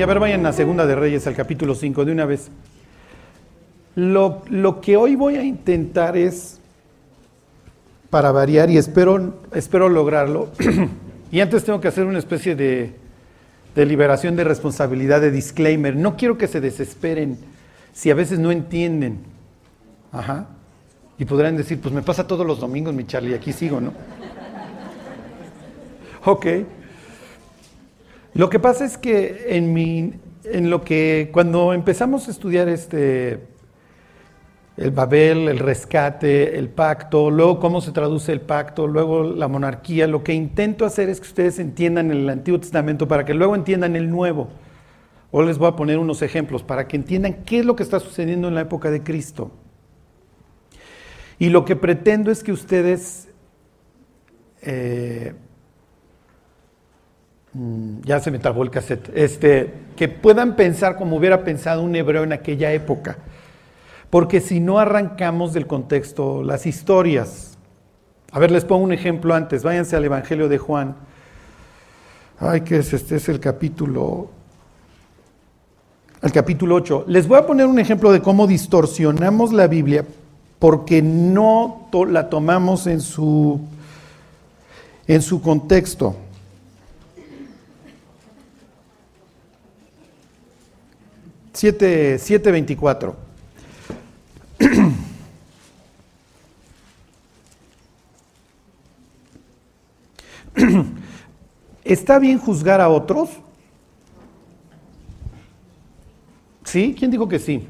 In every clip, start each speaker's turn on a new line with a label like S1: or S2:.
S1: A ver, vayan a Segunda de Reyes, al capítulo 5, de una vez. Lo, lo, que hoy voy a intentar es, para variar, y espero, espero lograrlo, y antes tengo que hacer una especie de, de liberación de responsabilidad, de disclaimer. No quiero que se desesperen si a veces no entienden. Ajá. Y podrán decir, pues me pasa todos los domingos, mi Charlie, aquí sigo, ¿no? ok. Lo que pasa es que en mi, en lo que, cuando empezamos a estudiar este, el Babel, el rescate, el pacto, luego cómo se traduce el pacto, luego la monarquía, lo que intento hacer es que ustedes entiendan el Antiguo Testamento para que luego entiendan el Nuevo. Hoy les voy a poner unos ejemplos para que entiendan qué es lo que está sucediendo en la época de Cristo. Y lo que pretendo es que ustedes, eh, ya se me trabó el cassette, este, que puedan pensar como hubiera pensado un hebreo en aquella época. Porque si no arrancamos del contexto las historias. A ver, les pongo un ejemplo antes. Váyanse al Evangelio de Juan. Ay, que es este es el capítulo al capítulo 8. Les voy a poner un ejemplo de cómo distorsionamos la Biblia porque no la tomamos en su, en su contexto. Siete, 724. ¿Está bien juzgar a otros? ¿Sí? ¿Quién dijo que sí?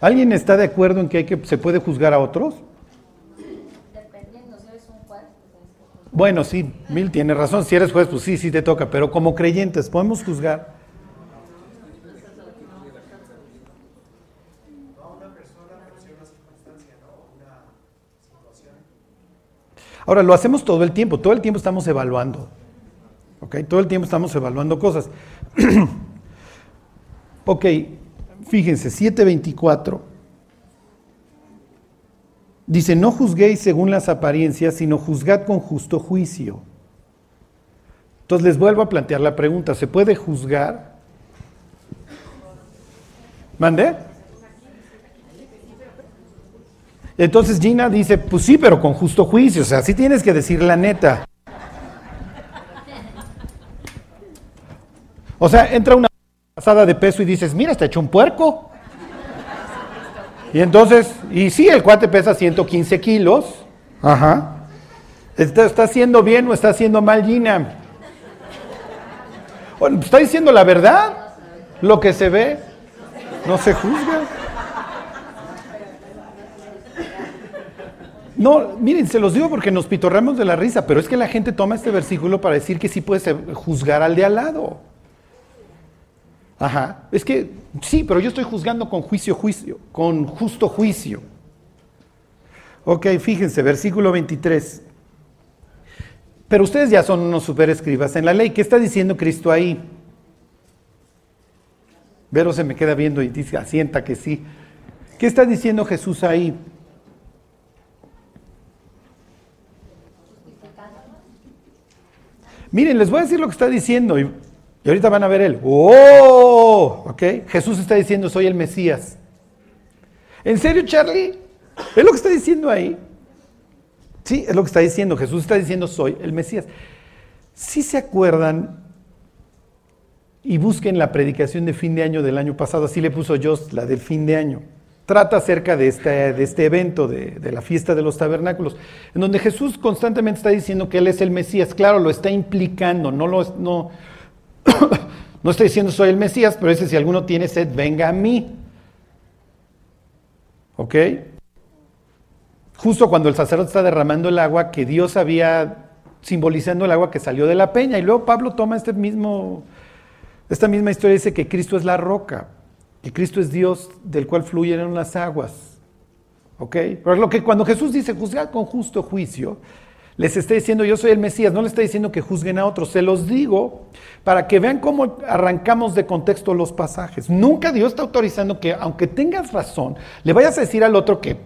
S1: ¿Alguien está de acuerdo en que, hay que se puede juzgar a otros? Dependiendo, si eres un juez. Pues, bueno, sí, Mil tiene razón. Si eres juez, pues sí, sí te toca. Pero como creyentes, ¿podemos juzgar? Ahora, lo hacemos todo el tiempo. Todo el tiempo estamos evaluando. ¿Ok? Todo el tiempo estamos evaluando cosas. ok, Fíjense, 724. Dice, no juzguéis según las apariencias, sino juzgad con justo juicio. Entonces les vuelvo a plantear la pregunta, ¿se puede juzgar? ¿Mandé? Entonces Gina dice, pues sí, pero con justo juicio, o sea, sí tienes que decir la neta. O sea, entra una pasada de peso y dices, mira, está hecho un puerco. Y entonces, y sí, el cuate pesa 115 kilos. Ajá. ¿Está, está haciendo bien o está haciendo mal Gina? Bueno, está diciendo la verdad. Lo que se ve no se juzga. No, miren, se los digo porque nos pitorramos de la risa, pero es que la gente toma este versículo para decir que sí puede juzgar al de al lado. Ajá. Es que sí, pero yo estoy juzgando con juicio, juicio, con justo juicio. Ok, fíjense, versículo 23. Pero ustedes ya son unos superescribas en la ley. ¿Qué está diciendo Cristo ahí? Vero se me queda viendo y dice, asienta que sí. ¿Qué está diciendo Jesús ahí? Miren, les voy a decir lo que está diciendo. Y ahorita van a ver él. ¡Oh! ¿Ok? Jesús está diciendo, soy el Mesías. ¿En serio, Charlie? ¿Es lo que está diciendo ahí? Sí, es lo que está diciendo. Jesús está diciendo, soy el Mesías. Si se acuerdan y busquen la predicación de fin de año del año pasado, así le puso Jost, la del fin de año. Trata acerca de este, de este evento, de, de, la fiesta de los tabernáculos, en donde Jesús constantemente está diciendo que Él es el Mesías. Claro, lo está implicando, no, lo, no, no estoy diciendo soy el Mesías, pero dice si alguno tiene sed, venga a mí. ¿Ok? Justo cuando el sacerdote está derramando el agua que Dios había simbolizando el agua que salió de la peña. Y luego Pablo toma este mismo, esta misma historia y dice que Cristo es la roca, que Cristo es Dios del cual fluyen las aguas. ¿Ok? Pero lo que cuando Jesús dice juzgar con justo juicio, les está diciendo yo soy el Mesías, no les está diciendo que juzguen a otros, se los digo para que vean cómo arrancamos de contexto los pasajes. Nunca Dios está autorizando que, aunque tengas razón, le vayas a decir al otro que,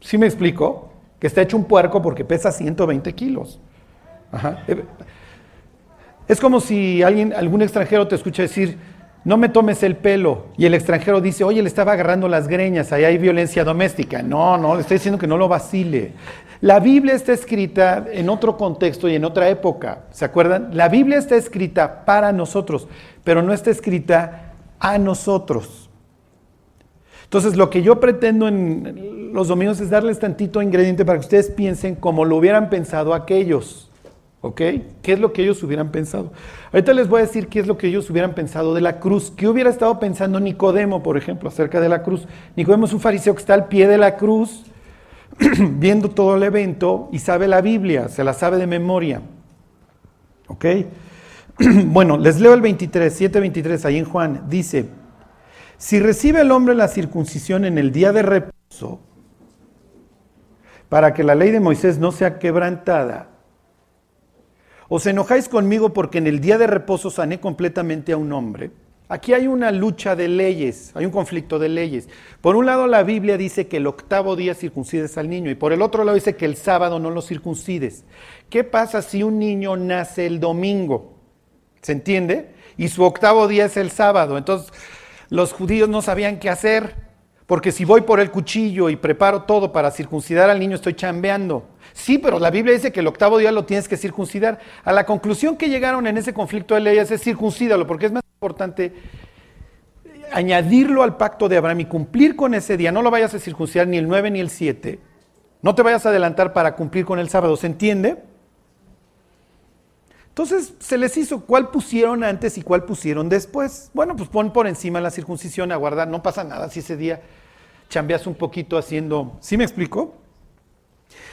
S1: ¿sí me explico? Que está hecho un puerco porque pesa 120 kilos. Es como si alguien, algún extranjero te escucha decir, no me tomes el pelo. Y el extranjero dice, oye, le estaba agarrando las greñas, ahí hay violencia doméstica. No, no, le estoy diciendo que no lo vacile. La Biblia está escrita en otro contexto y en otra época. ¿Se acuerdan? La Biblia está escrita para nosotros, pero no está escrita a nosotros. Entonces, lo que yo pretendo en los domingos es darles tantito ingrediente para que ustedes piensen como lo hubieran pensado aquellos. ¿Ok? ¿Qué es lo que ellos hubieran pensado? Ahorita les voy a decir qué es lo que ellos hubieran pensado de la cruz. ¿Qué hubiera estado pensando Nicodemo, por ejemplo, acerca de la cruz? Nicodemo es un fariseo que está al pie de la cruz, viendo todo el evento y sabe la Biblia, se la sabe de memoria. ¿Ok? bueno, les leo el 23, 7.23 ahí en Juan. Dice, si recibe el hombre la circuncisión en el día de reposo, para que la ley de Moisés no sea quebrantada, ¿Os enojáis conmigo porque en el día de reposo sané completamente a un hombre? Aquí hay una lucha de leyes, hay un conflicto de leyes. Por un lado la Biblia dice que el octavo día circuncides al niño y por el otro lado dice que el sábado no lo circuncides. ¿Qué pasa si un niño nace el domingo? ¿Se entiende? Y su octavo día es el sábado. Entonces los judíos no sabían qué hacer, porque si voy por el cuchillo y preparo todo para circuncidar al niño estoy chambeando. Sí, pero la Biblia dice que el octavo día lo tienes que circuncidar. A la conclusión que llegaron en ese conflicto de leyes es circuncídalo, porque es más importante añadirlo al pacto de Abraham y cumplir con ese día. No lo vayas a circuncidar ni el 9 ni el 7. No te vayas a adelantar para cumplir con el sábado. ¿Se entiende? Entonces se les hizo cuál pusieron antes y cuál pusieron después. Bueno, pues pon por encima la circuncisión a guardar. No pasa nada si ese día chambeas un poquito haciendo. ¿Sí me explico?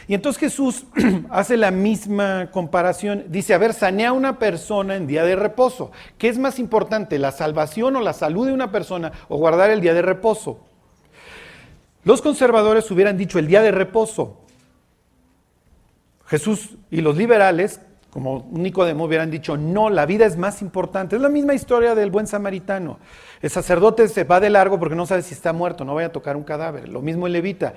S1: Y entonces Jesús hace la misma comparación. Dice, a ver, sanea a una persona en día de reposo. ¿Qué es más importante, la salvación o la salud de una persona o guardar el día de reposo? Los conservadores hubieran dicho el día de reposo. Jesús y los liberales, como Nicodemo, hubieran dicho, no, la vida es más importante. Es la misma historia del buen samaritano. El sacerdote se va de largo porque no sabe si está muerto, no vaya a tocar un cadáver. Lo mismo el levita.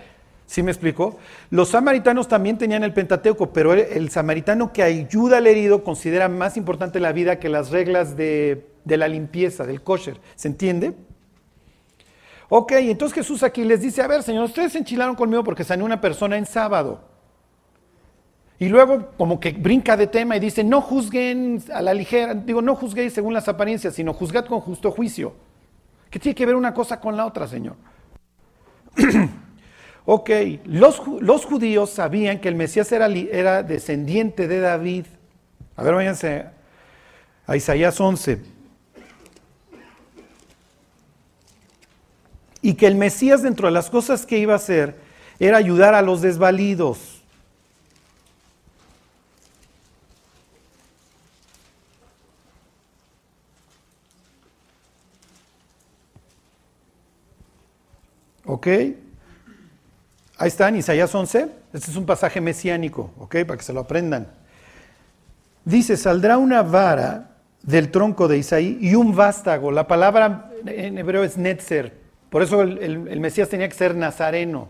S1: ¿Sí me explico? Los samaritanos también tenían el Pentateuco, pero el, samaritano que ayuda al herido considera más importante la vida que las reglas de, la limpieza, del kosher. ¿Se entiende? Ok, entonces Jesús aquí les dice, a ver, Señor, ustedes se enchilaron conmigo porque sané una persona en sábado. Y luego como que brinca de tema y dice, no juzguen a la ligera, digo, no juzguéis según las apariencias, sino juzgad con justo juicio. ¿Qué tiene que ver una cosa con la otra, Señor? Ok, los, los judíos sabían que el Mesías era, era descendiente de David. A ver, váyanse a Isaías 11. Y que el Mesías dentro de las cosas que iba a hacer era ayudar a los desvalidos. ¿Ok? Ahí está en Isaías 11. Este es un pasaje mesiánico, ¿ok? Para que se lo aprendan. Dice, saldrá una vara del tronco de Isaí y un vástago. La palabra en hebreo es netzer. Por eso el, Mesías tenía que ser nazareno.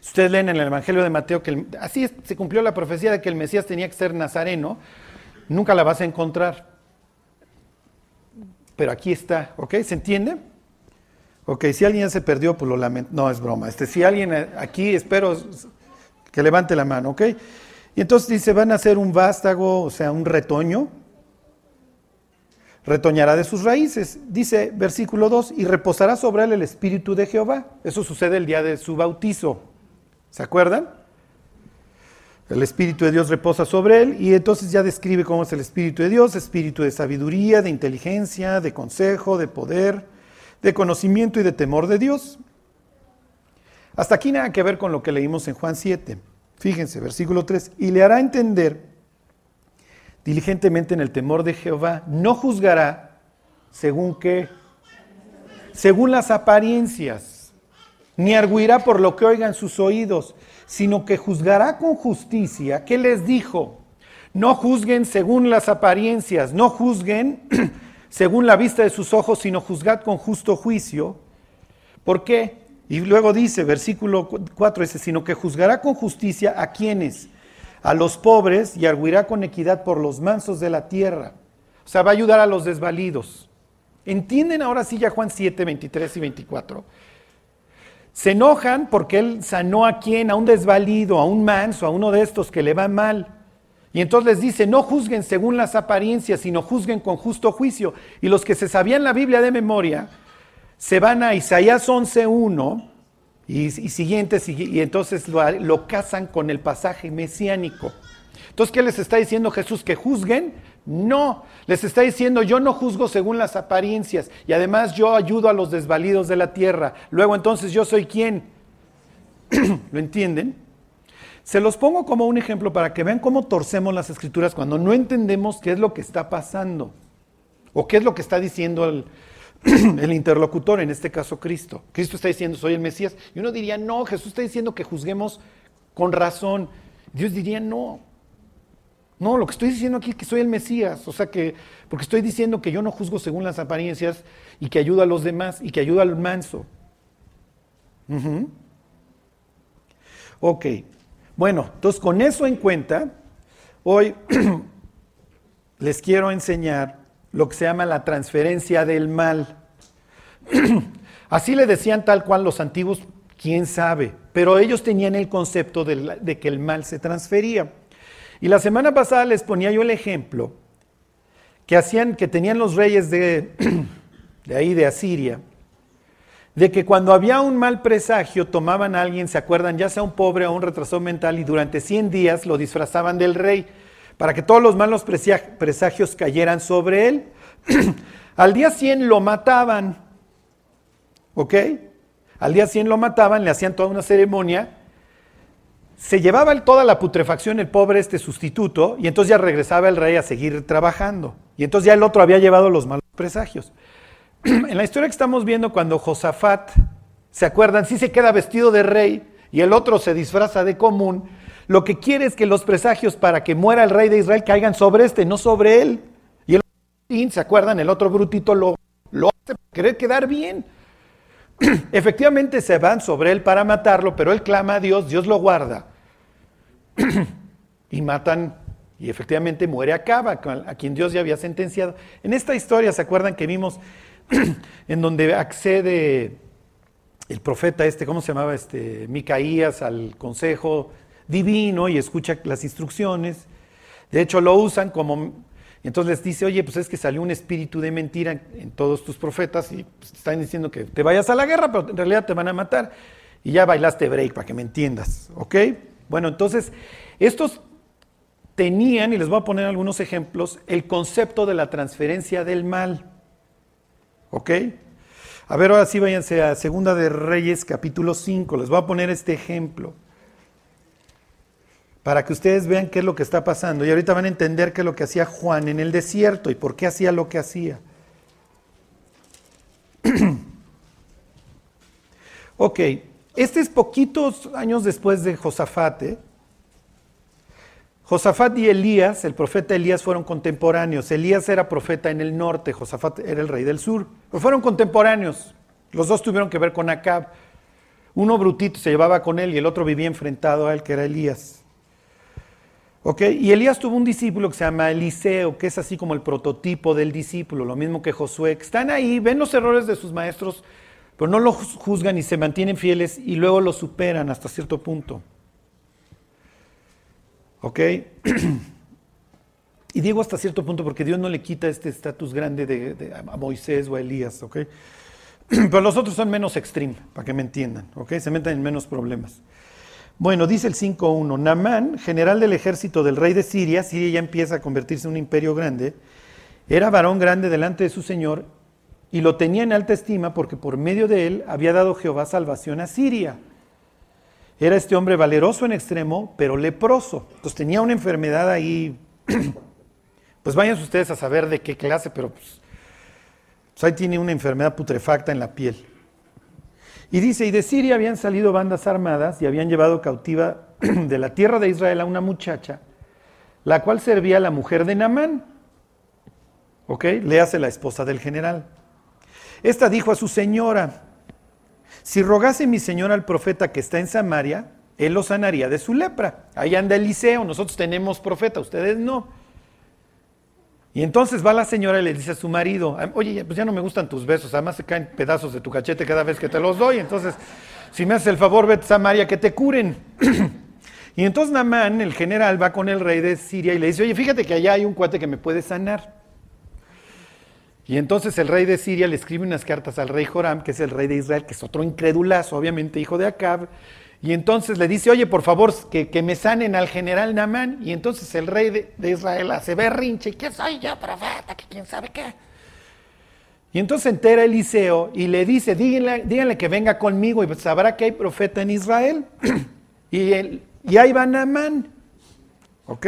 S1: Si ustedes leen en el Evangelio de Mateo que así se cumplió la profecía de que el Mesías tenía que ser nazareno, nunca la vas a encontrar. Pero aquí está, ¿ok? ¿Se entiende? Ok, si alguien se perdió, pues lo lamento. No, es broma. Este, si alguien aquí, espero que levante la mano, ¿ok? Y entonces dice, van a hacer un vástago, o sea, un retoño. Retoñará de sus raíces. Dice versículo 2, y reposará sobre él el espíritu de Jehová. Eso sucede el día de su bautizo. ¿Se acuerdan? El Espíritu de Dios reposa sobre él y entonces ya describe cómo es el Espíritu de Dios, espíritu de sabiduría, de inteligencia, de consejo, de poder de conocimiento y de temor de Dios. Hasta aquí nada que ver con lo que leímos en Juan 7. Fíjense, versículo 3, y le hará entender diligentemente en el temor de Jehová, no juzgará según qué, según las apariencias. ni arguirá por lo que oigan sus oídos, sino que juzgará con justicia. ¿Qué les dijo? No juzguen según las apariencias, no juzguen según la vista de sus ojos, sino juzgad con justo juicio. ¿Por qué? Y luego dice, versículo 4, dice, sino que juzgará con justicia a quienes, a los pobres, y arguirá con equidad por los mansos de la tierra. O sea, va a ayudar a los desvalidos. ¿Entienden ahora sí ya Juan 7, 23 y 24? Se enojan porque él sanó a quien, a un desvalido, a un manso, a uno de estos que le va mal. Y entonces les dice, no juzguen según las apariencias, sino juzguen con justo juicio. Y los que se sabían la Biblia de memoria, se van a Isaías 11.1 y, y siguientes, y, entonces lo, lo casan con el pasaje mesiánico. Entonces, ¿qué les está diciendo Jesús? ¿Que juzguen? No, les está diciendo, yo no juzgo según las apariencias y además yo ayudo a los desvalidos de la tierra. Luego entonces yo soy quién. ¿Lo entienden? Se los pongo como un ejemplo para que vean cómo torcemos las escrituras cuando no entendemos qué es lo que está pasando o qué es lo que está diciendo el, interlocutor, en este caso Cristo. Cristo está diciendo, soy el Mesías. Y uno diría, no, Jesús está diciendo que juzguemos con razón. Dios diría, no. No, lo que estoy diciendo aquí es que soy el Mesías. O sea que, porque estoy diciendo que yo no juzgo según las apariencias y que ayudo a los demás y que ayudo al manso. Ok. Bueno, entonces con eso en cuenta, hoy les quiero enseñar lo que se llama la transferencia del mal. Así le decían tal cual los antiguos, quién sabe, pero ellos tenían el concepto de, que el mal se transfería. Y la semana pasada les ponía yo el ejemplo que hacían, que tenían los reyes de, de ahí de Asiria, de que cuando había un mal presagio tomaban a alguien, se acuerdan, ya sea un pobre o un retrasado mental, y durante 100 días lo disfrazaban del rey, para que todos los malos presagios cayeran sobre él. Al día 100 lo mataban, ¿ok? Al día 100 lo mataban, le hacían toda una ceremonia, se llevaba toda la putrefacción el pobre este sustituto, y entonces ya regresaba el rey a seguir trabajando. Y entonces ya el otro había llevado los malos presagios. En la historia que estamos viendo, cuando Josafat, ¿se acuerdan? Sí se queda vestido de rey y el otro se disfraza de común. Lo que quiere es que los presagios para que muera el rey de Israel caigan sobre este, no sobre él. Y el ¿se acuerdan? El otro brutito lo, lo hace para querer quedar bien. Efectivamente se van sobre él para matarlo, pero él clama a Dios, Dios lo guarda. y matan, y efectivamente muere Acaba, a quien Dios ya había sentenciado. En esta historia, ¿se acuerdan que vimos en donde accede el profeta este, ¿cómo se llamaba? Este, Micaías al consejo divino y escucha las instrucciones. De hecho, lo usan como... Entonces les dice, oye, pues es que salió un espíritu de mentira en, todos tus profetas y pues, están diciendo que te vayas a la guerra, pero en realidad te van a matar. Y ya bailaste break para que me entiendas, ¿ok? Bueno, entonces, estos tenían, y les voy a poner algunos ejemplos, el concepto de la transferencia del mal. ¿Ok? A ver, ahora sí váyanse a Segunda de Reyes, capítulo 5. Les voy a poner este ejemplo para que ustedes vean qué es lo que está pasando. Y ahorita van a entender qué es lo que hacía Juan en el desierto y por qué hacía lo que hacía. ok, este es poquitos años después de Josafate. Josafat y Elías, el profeta Elías, fueron contemporáneos. Elías era profeta en el norte, Josafat era el rey del sur. Pero fueron contemporáneos. Los dos tuvieron que ver con Acab. Uno brutito se llevaba con él y el otro vivía enfrentado a él, que era Elías. Y Elías tuvo un discípulo que se llama Eliseo, que es así como el prototipo del discípulo, lo mismo que Josué. Están ahí, ven los errores de sus maestros, pero no los juzgan y se mantienen fieles y luego los superan hasta cierto punto. ¿Ok? y digo hasta cierto punto porque Dios no le quita este estatus grande de, a Moisés o a Elías, ¿ok? Pero los otros son menos extreme, para que me entiendan, ¿ok? Se meten en menos problemas. Bueno, dice el 5.1, Namán, general del ejército del rey de Siria, Siria ya empieza a convertirse en un imperio grande, era varón grande delante de su señor y lo tenía en alta estima porque por medio de él había dado Jehová salvación a Siria. Era este hombre valeroso en extremo, pero leproso. Entonces tenía una enfermedad ahí. Pues vayan ustedes a saber de qué clase, pero pues, pues, ahí tiene una enfermedad putrefacta en la piel. Y dice, y de Siria habían salido bandas armadas y habían llevado cautiva de la tierra de Israel a una muchacha, la cual servía a la mujer de Namán. ¿Ok? Le hace la esposa del general. Esta dijo a su señora, si rogase mi señor al profeta que está en Samaria, él lo sanaría de su lepra. Ahí anda Eliseo, nosotros tenemos profeta, ustedes no. Y entonces va la señora y le dice a su marido, oye, pues ya no me gustan tus besos, además se caen pedazos de tu cachete cada vez que te los doy, entonces, si me haces el favor, vete a Samaria que te curen. y entonces Namán, el general, va con el rey de Siria y le dice, oye, fíjate que allá hay un cuate que me puede sanar. Y entonces el rey de Siria le escribe unas cartas al rey Joram, que es el rey de Israel, que es otro incredulazo, obviamente hijo de Acab. Y entonces le dice, oye, por favor, que, me sanen al general Namán. Y entonces el rey de, Israel hace berrinche, ¿qué soy yo, profeta? que quién sabe qué? Y entonces entera Eliseo y le dice, díganle, que venga conmigo y sabrá que hay profeta en Israel. y, ahí va Namán. ¿Ok?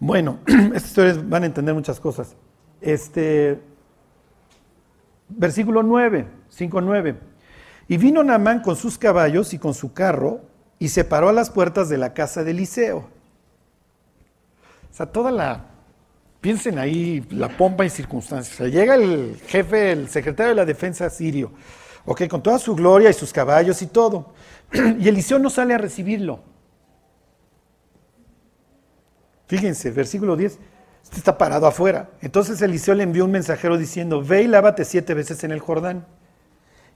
S1: Bueno, estas historias van a entender muchas cosas. Este, versículo 9, 5, 9. Y vino Naamán con sus caballos y con su carro y se paró a las puertas de la casa de Eliseo. O sea, toda la, piensen ahí, la pompa y circunstancias. O sea, llega el jefe, el secretario de la defensa sirio, ok, con toda su gloria y sus caballos y todo. Y Eliseo no sale a recibirlo. Fíjense, versículo 10, este está parado afuera. Entonces Eliseo le envió un mensajero diciendo, ve y lávate siete veces en el Jordán,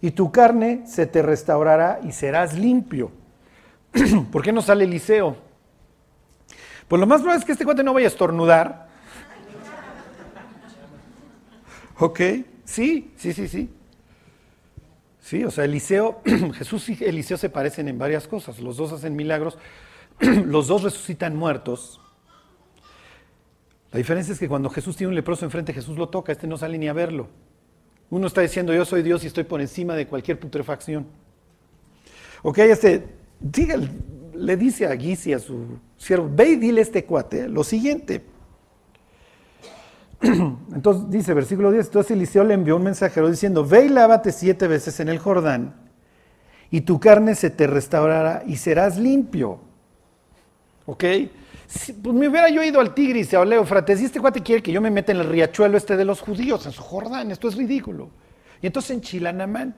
S1: y tu carne se te restaurará y serás limpio. ¿Por qué no sale Eliseo? Pues lo más probable es que este cuate no vaya a estornudar. ¿Ok? Sí, sí, sí, sí. Sí, o sea, Eliseo, Jesús y Eliseo se parecen en varias cosas. Los dos hacen milagros, los dos resucitan muertos. La diferencia es que cuando Jesús tiene un leproso enfrente, Jesús lo toca, este no sale ni a verlo. Uno está diciendo, yo soy Dios y estoy por encima de cualquier putrefacción. Ok, este, le dice a Gisi, a su siervo, ve y dile este cuate lo siguiente. Entonces dice, versículo 10, entonces Eliseo le envió un mensajero diciendo, ve y lávate siete veces en el Jordán, y tu carne se te restaurará y serás limpio. ¿Ok? Pues me hubiera yo ido al Tigris y al Éufrates y este cuate quiere que yo me meta en el riachuelo este de los judíos, en su Jordán, esto es ridículo. Y entonces enchila Namán.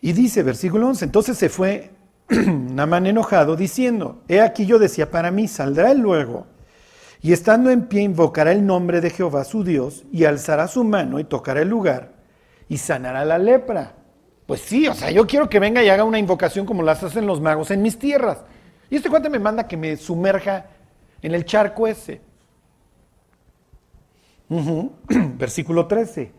S1: Y dice, versículo 11, entonces se fue Namán enojado diciendo, he aquí yo decía para mí, saldrá él luego, y estando en pie invocará el nombre de Jehová su Dios, y alzará su mano y tocará el lugar, y sanará la lepra. Pues sí, o sea, yo quiero que venga y haga una invocación como las hacen los magos en mis tierras. Y este cuate me manda que me sumerja en el charco ese. Versículo 13.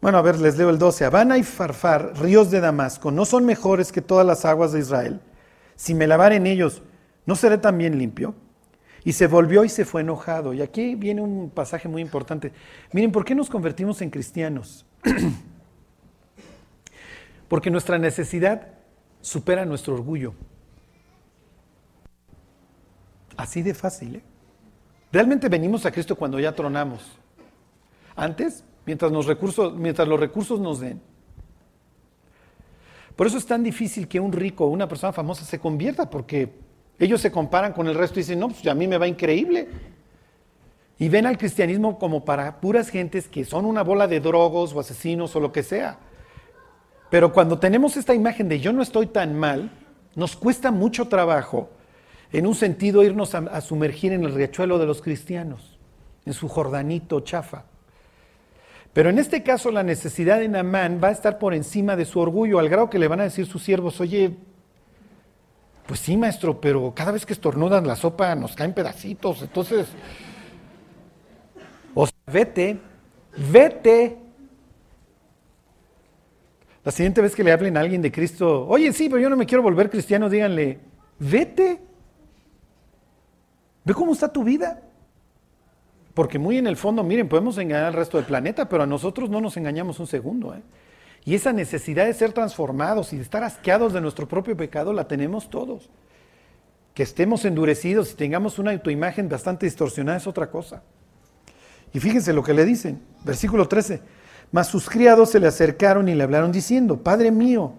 S1: Bueno, a ver, les leo el 12. Habana y Farfar, ríos de Damasco, no son mejores que todas las aguas de Israel. Si me lavar en ellos, ¿no seré también limpio? Y se volvió y se fue enojado. Y aquí viene un pasaje muy importante. Miren, ¿por qué nos convertimos en cristianos? Porque nuestra necesidad supera nuestro orgullo. Así de fácil. ¿eh? Realmente venimos a Cristo cuando ya tronamos. Antes, mientras los, recursos, mientras los recursos nos den. Por eso es tan difícil que un rico o una persona famosa se convierta, porque ellos se comparan con el resto y dicen, no, pues a mí me va increíble. Y ven al cristianismo como para puras gentes que son una bola de drogos o asesinos o lo que sea. Pero cuando tenemos esta imagen de yo no estoy tan mal, nos cuesta mucho trabajo, en un sentido, irnos a, sumergir en el riachuelo de los cristianos, en su jordanito chafa. Pero en este caso la necesidad de Namán va a estar por encima de su orgullo, al grado que le van a decir sus siervos, oye, pues sí, maestro, pero cada vez que estornudan la sopa nos caen pedacitos, entonces, o sea, vete, vete, la siguiente vez que le hablen a alguien de Cristo, oye, sí, pero yo no me quiero volver cristiano, díganle, vete. Ve cómo está tu vida. Porque muy en el fondo, miren, podemos engañar al resto del planeta, pero a nosotros no nos engañamos un segundo. ¿eh? Y esa necesidad de ser transformados y de estar asqueados de nuestro propio pecado la tenemos todos. Que estemos endurecidos y tengamos una autoimagen bastante distorsionada es otra cosa. Y fíjense lo que le dicen, versículo 13. Mas sus criados se le acercaron y le hablaron diciendo, Padre mío,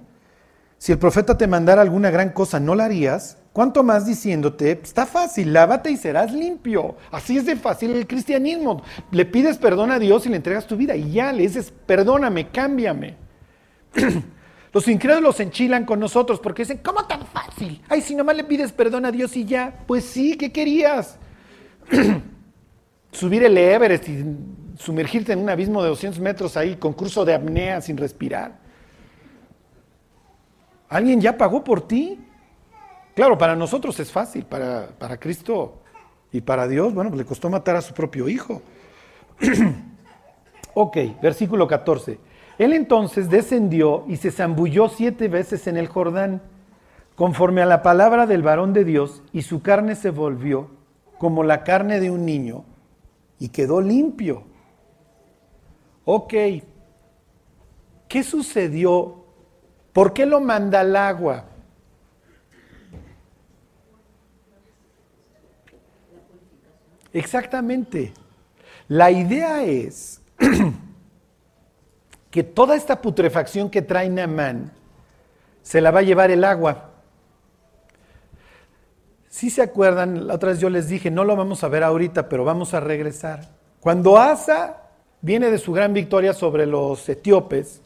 S1: si el profeta te mandara alguna gran cosa, ¿no la harías? ¿Cuánto más diciéndote, está fácil, lávate y serás limpio? Así es de fácil el cristianismo. Le pides perdón a Dios y le entregas tu vida y ya le dices, perdóname, cámbiame. Los incrédulos enchilan con nosotros porque dicen, ¿cómo tan fácil? Ay, si nomás le pides perdón a Dios y ya. Pues sí, ¿qué querías? Subir el Everest y sumergirte en un abismo de 200 metros ahí con curso de apnea sin respirar. ¿Alguien ya pagó por ti? Claro, para nosotros es fácil, para, para Cristo y para Dios, bueno, pues le costó matar a su propio hijo. ok, versículo 14. Él entonces descendió y se zambulló siete veces en el Jordán, conforme a la palabra del varón de Dios, y su carne se volvió como la carne de un niño, y quedó limpio. Ok, ¿qué sucedió? ¿Por qué lo manda al agua? Exactamente. La idea es que toda esta putrefacción que trae Naamán se la va a llevar el agua. Si se acuerdan, la otra vez yo les dije, no lo vamos a ver ahorita, pero vamos a regresar. Cuando Asa viene de su gran victoria sobre los etíopes,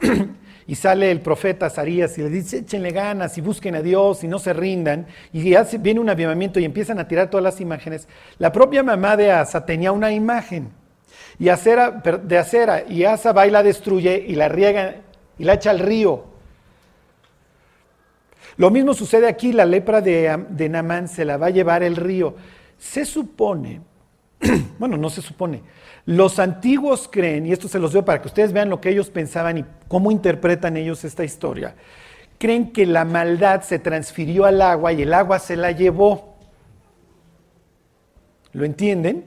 S1: y sale el profeta Azarías y le dice, échenle ganas y busquen a Dios y no se rindan, y viene un avivamiento y empiezan a tirar todas las imágenes, la propia mamá de Asa tenía una imagen y acera, de acera, y Asa va y la destruye y la riega y la echa al río. Lo mismo sucede aquí, la lepra de, de Namán se la va a llevar el río. Se supone, bueno, no se supone, los antiguos creen, y esto se los doy para que ustedes vean lo que ellos pensaban y cómo interpretan ellos esta historia, creen que la maldad se transfirió al agua y el agua se la llevó. ¿Lo entienden?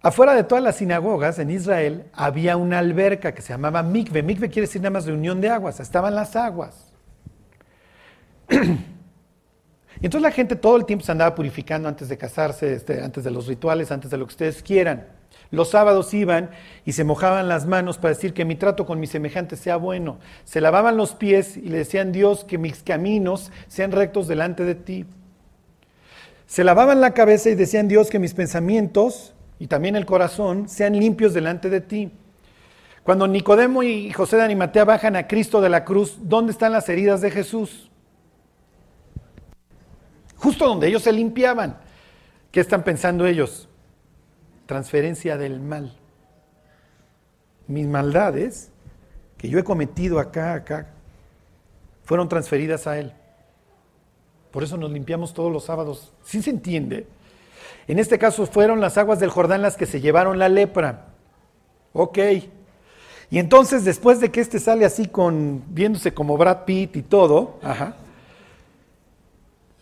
S1: Afuera de todas las sinagogas en Israel había una alberca que se llamaba mikve. Mikve quiere decir nada más reunión de aguas. Estaban las aguas. Y entonces la gente todo el tiempo se andaba purificando antes de casarse, este, antes de los rituales, antes de lo que ustedes quieran. Los sábados iban y se mojaban las manos para decir que mi trato con mis semejantes sea bueno. Se lavaban los pies y le decían, Dios, que mis caminos sean rectos delante de ti. Se lavaban la cabeza y decían, Dios, que mis pensamientos y también el corazón sean limpios delante de ti. Cuando Nicodemo y José de Animatea bajan a Cristo de la cruz, ¿dónde están las heridas de Jesús? Justo donde ellos se limpiaban. ¿Qué están pensando ellos? Transferencia del mal. Mis maldades que yo he cometido acá, acá, fueron transferidas a Él. Por eso nos limpiamos todos los sábados. ¿Sí se entiende? En este caso fueron las aguas del Jordán las que se llevaron la lepra. Ok. Y entonces después de que este sale así con viéndose como Brad Pitt y todo, ajá,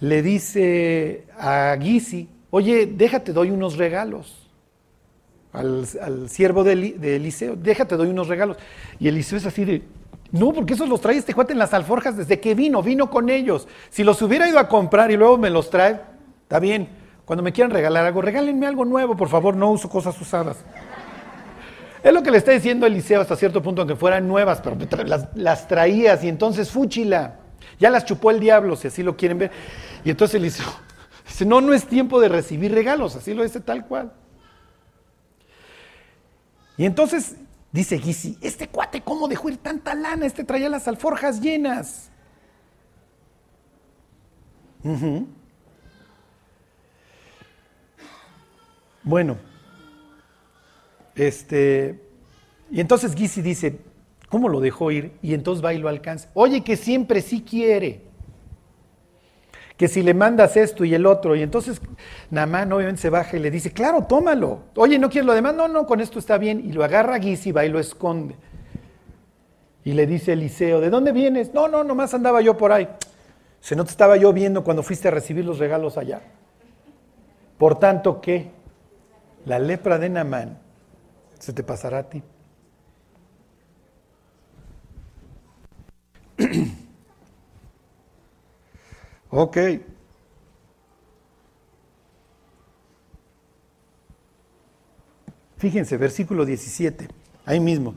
S1: le dice a Gizi, oye, déjate, doy unos regalos. Al, siervo de, Eliseo, déjate, doy unos regalos. Y Eliseo es así de, no, porque esos los trae este cuate en las alforjas desde que vino, vino con ellos. Si los hubiera ido a comprar y luego me los trae, está bien. Cuando me quieran regalar algo, regálenme algo nuevo, por favor, no uso cosas usadas. Es lo que le está diciendo Eliseo hasta cierto punto, aunque fueran nuevas, pero las, las traías y entonces fúchila. Ya las chupó el diablo, si así lo quieren ver. Y entonces él dice, dice, no, no es tiempo de recibir regalos, así lo dice tal cual. Y entonces dice Gizi, este cuate, ¿cómo dejó ir tanta lana? Este traía las alforjas llenas. Bueno, este, y entonces Gizi dice, ¿Cómo lo dejó ir? Y entonces va y lo alcanza. Oye, que siempre sí quiere. Que si le mandas esto y el otro. Y entonces Namán obviamente se baja y le dice, claro, tómalo. Oye, ¿no quieres lo demás? No, no, con esto está bien. Y lo agarra y va y lo esconde. Y le dice Eliseo, ¿de dónde vienes? No, no, nomás andaba yo por ahí. Se no te estaba yo viendo cuando fuiste a recibir los regalos allá. Por tanto, ¿qué? La lepra de Namán se te pasará a ti. ok. Fíjense, versículo 17, ahí mismo.